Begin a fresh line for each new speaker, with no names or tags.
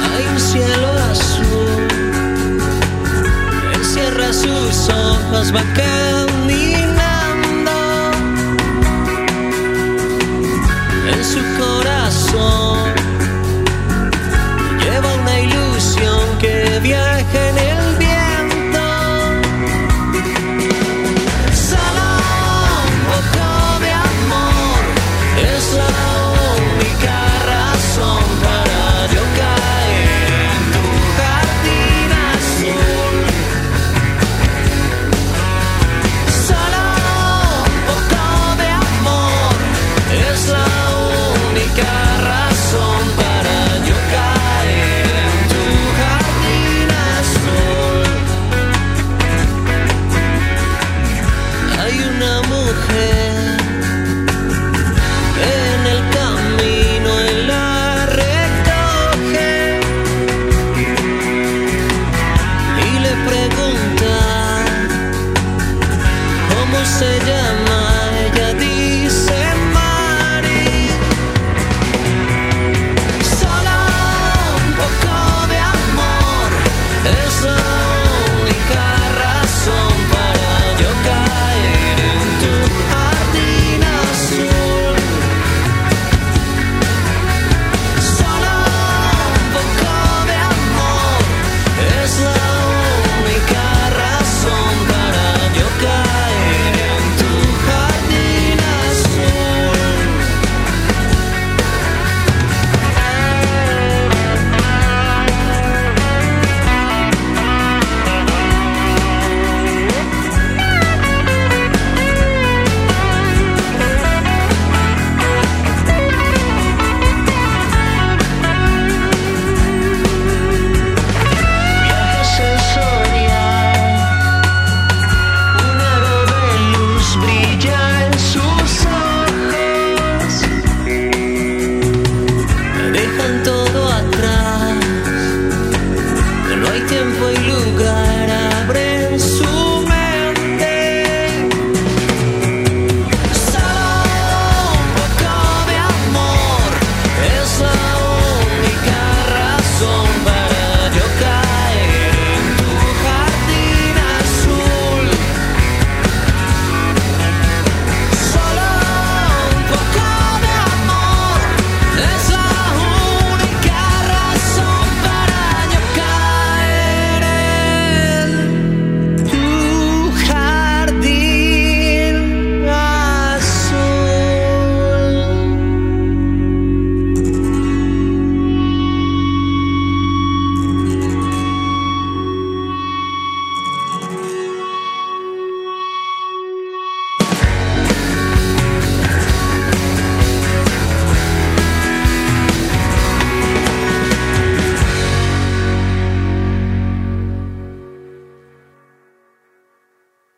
Hay un cielo azul, él cierra sus ojos, va caminando en su corazón. said,